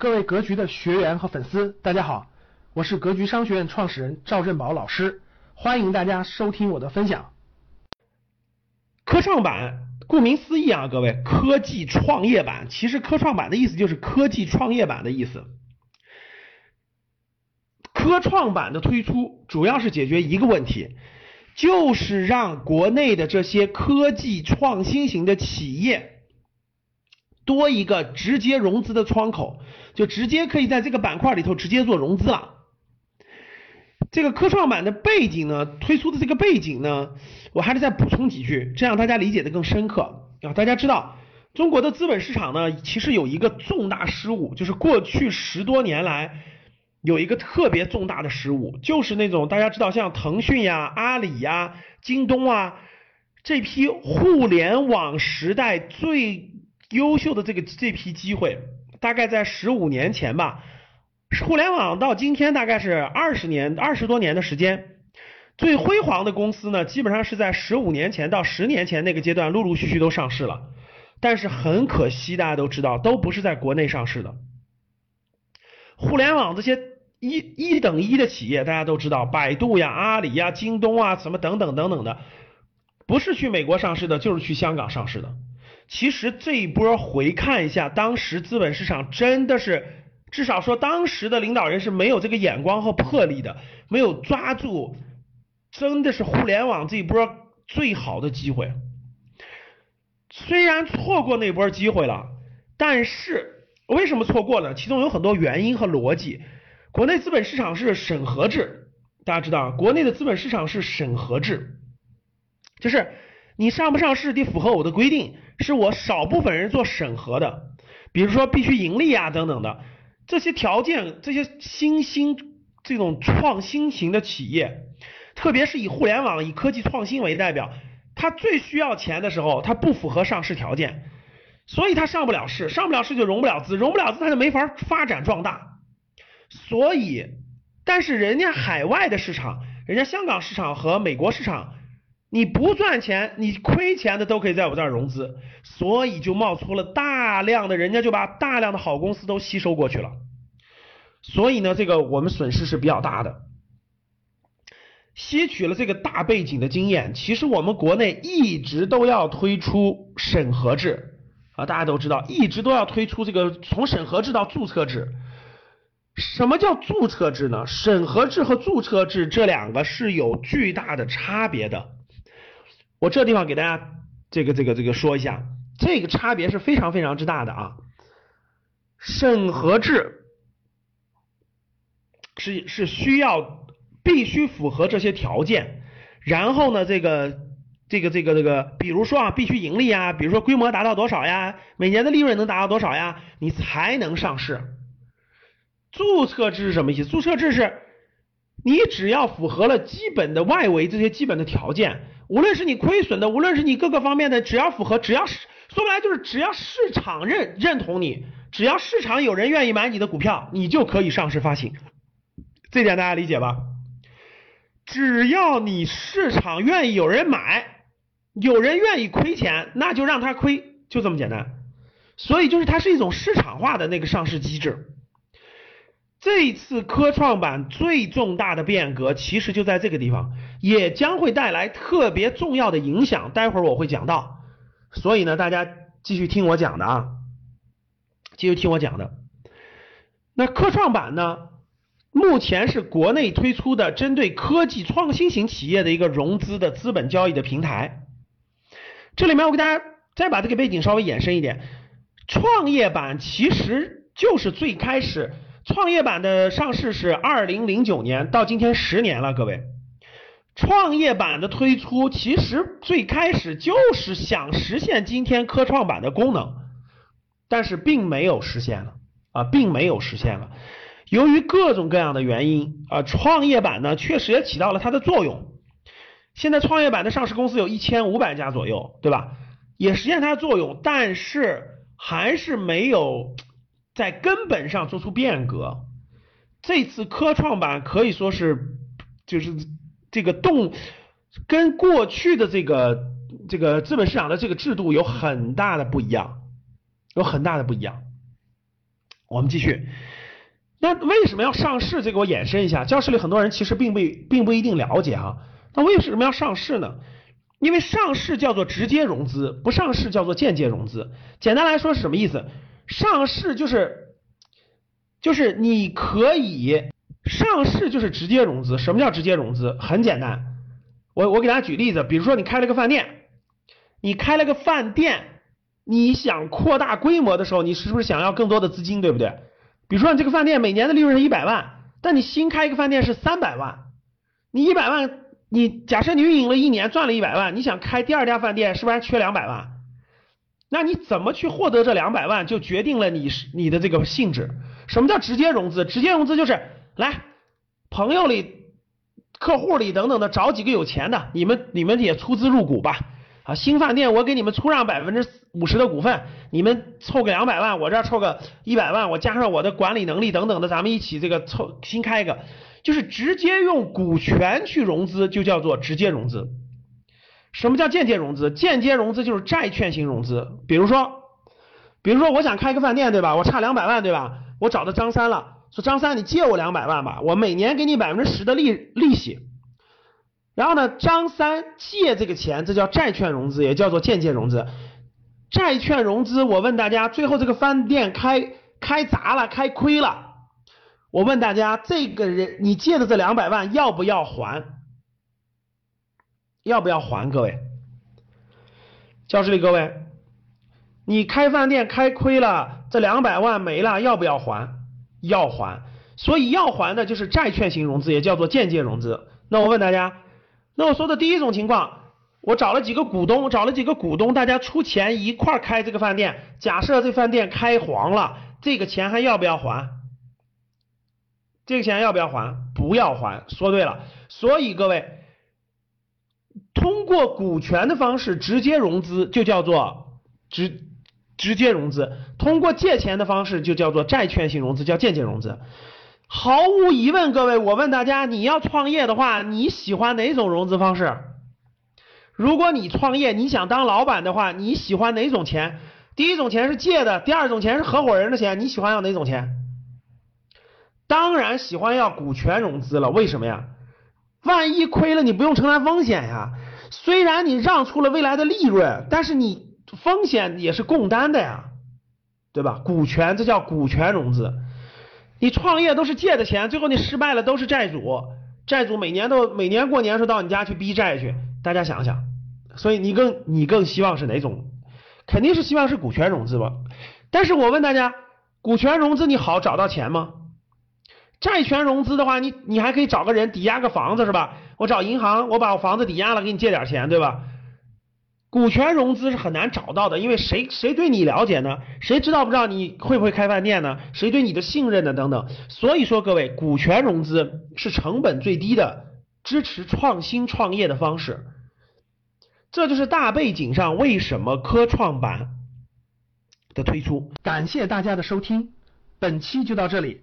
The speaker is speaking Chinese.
各位格局的学员和粉丝，大家好，我是格局商学院创始人赵振宝老师，欢迎大家收听我的分享。科创板，顾名思义啊，各位，科技创业板，其实科创板的意思就是科技创业板的意思。科创板的推出主要是解决一个问题，就是让国内的这些科技创新型的企业多一个直接融资的窗口。就直接可以在这个板块里头直接做融资了。这个科创板的背景呢，推出的这个背景呢，我还是再补充几句，这样大家理解的更深刻啊。大家知道，中国的资本市场呢，其实有一个重大失误，就是过去十多年来有一个特别重大的失误，就是那种大家知道像腾讯呀、阿里呀、京东啊这批互联网时代最优秀的这个这批机会。大概在十五年前吧，互联网到今天大概是二十年、二十多年的时间。最辉煌的公司呢，基本上是在十五年前到十年前那个阶段，陆陆续续都上市了。但是很可惜，大家都知道，都不是在国内上市的。互联网这些一一等一的企业，大家都知道，百度呀、阿里呀、京东啊，什么等等等等的，不是去美国上市的，就是去香港上市的。其实这一波回看一下，当时资本市场真的是，至少说当时的领导人是没有这个眼光和魄力的，没有抓住，真的是互联网这一波最好的机会。虽然错过那波机会了，但是为什么错过了？其中有很多原因和逻辑。国内资本市场是审核制，大家知道，国内的资本市场是审核制，就是你上不上市得符合我的规定。是我少部分人做审核的，比如说必须盈利啊等等的这些条件，这些新兴这种创新型的企业，特别是以互联网、以科技创新为代表，它最需要钱的时候，它不符合上市条件，所以它上不了市，上不了市就融不了资，融不了资它就没法发展壮大。所以，但是人家海外的市场，人家香港市场和美国市场。你不赚钱，你亏钱的都可以在我这儿融资，所以就冒出了大量的，人家就把大量的好公司都吸收过去了。所以呢，这个我们损失是比较大的。吸取了这个大背景的经验，其实我们国内一直都要推出审核制啊，大家都知道，一直都要推出这个从审核制到注册制。什么叫注册制呢？审核制和注册制这两个是有巨大的差别的。我这地方给大家这个这个这个说一下，这个差别是非常非常之大的啊。审核制是是需要必须符合这些条件，然后呢，这个这个这个这个，比如说啊，必须盈利啊，比如说规模达到多少呀，每年的利润能达到多少呀，你才能上市。注册制是什么意思？注册制是你只要符合了基本的外围这些基本的条件。无论是你亏损的，无论是你各个方面的，只要符合，只要是说白了就是只要市场认认同你，只要市场有人愿意买你的股票，你就可以上市发行。这点大家理解吧？只要你市场愿意有人买，有人愿意亏钱，那就让他亏，就这么简单。所以就是它是一种市场化的那个上市机制。这次科创板最重大的变革，其实就在这个地方，也将会带来特别重要的影响。待会儿我会讲到，所以呢，大家继续听我讲的啊，继续听我讲的。那科创板呢，目前是国内推出的针对科技创新型企业的一个融资的资本交易的平台。这里面我给大家再把这个背景稍微延伸一点，创业板其实就是最开始。创业板的上市是二零零九年，到今天十年了，各位。创业板的推出其实最开始就是想实现今天科创板的功能，但是并没有实现了啊，并没有实现了。由于各种各样的原因啊，创业板呢确实也起到了它的作用。现在创业板的上市公司有一千五百家左右，对吧？也实现它的作用，但是还是没有。在根本上做出变革，这次科创板可以说是就是这个动跟过去的这个这个资本市场的这个制度有很大的不一样，有很大的不一样。我们继续。那为什么要上市？这个我延伸一下，教室里很多人其实并不并不一定了解哈。那为什么要上市呢？因为上市叫做直接融资，不上市叫做间接融资。简单来说是什么意思？上市就是就是你可以上市就是直接融资。什么叫直接融资？很简单，我我给大家举例子，比如说你开了个饭店，你开了个饭店，你想扩大规模的时候，你是不是想要更多的资金，对不对？比如说你这个饭店每年的利润是一百万，但你新开一个饭店是三百万，你一百万，你假设你运营了一年赚了一百万，你想开第二家饭店是不是还缺两百万？那你怎么去获得这两百万，就决定了你是你的这个性质。什么叫直接融资？直接融资就是来朋友里、客户里等等的找几个有钱的，你们你们也出资入股吧。啊，新饭店我给你们出让百分之五十的股份，你们凑个两百万，我这凑个一百万，我加上我的管理能力等等的，咱们一起这个凑新开一个，就是直接用股权去融资，就叫做直接融资。什么叫间接融资？间接融资就是债券型融资。比如说，比如说我想开个饭店，对吧？我差两百万，对吧？我找到张三了，说张三你借我两百万吧，我每年给你百分之十的利利息。然后呢，张三借这个钱，这叫债券融资，也叫做间接融资。债券融资，我问大家，最后这个饭店开开砸了，开亏了，我问大家，这个人你借的这两百万要不要还？要不要还？各位，教室里各位，你开饭店开亏了，这两百万没了，要不要还？要还。所以要还的就是债券型融资，也叫做间接融资。那我问大家。那我说的第一种情况，我找了几个股东，找了几个股东，大家出钱一块开这个饭店。假设这饭店开黄了，这个钱还要不要还？这个钱要不要还？不要还。说对了。所以各位，通过股权的方式直接融资就叫做直直接融资，通过借钱的方式就叫做债券型融资，叫间接融资。毫无疑问，各位，我问大家，你要创业的话，你喜欢哪种融资方式？如果你创业，你想当老板的话，你喜欢哪种钱？第一种钱是借的，第二种钱是合伙人的钱，你喜欢要哪种钱？当然喜欢要股权融资了，为什么呀？万一亏了，你不用承担风险呀。虽然你让出了未来的利润，但是你风险也是共担的呀，对吧？股权，这叫股权融资。你创业都是借的钱，最后你失败了都是债主，债主每年都每年过年时候到你家去逼债去，大家想想，所以你更你更希望是哪种？肯定是希望是股权融资吧。但是我问大家，股权融资你好找到钱吗？债权融资的话，你你还可以找个人抵押个房子是吧？我找银行，我把我房子抵押了，给你借点钱，对吧？股权融资是很难找到的，因为谁谁对你了解呢？谁知道不知道你会不会开饭店呢？谁对你的信任呢？等等。所以说，各位，股权融资是成本最低的支持创新创业的方式。这就是大背景上为什么科创板的推出。感谢大家的收听，本期就到这里。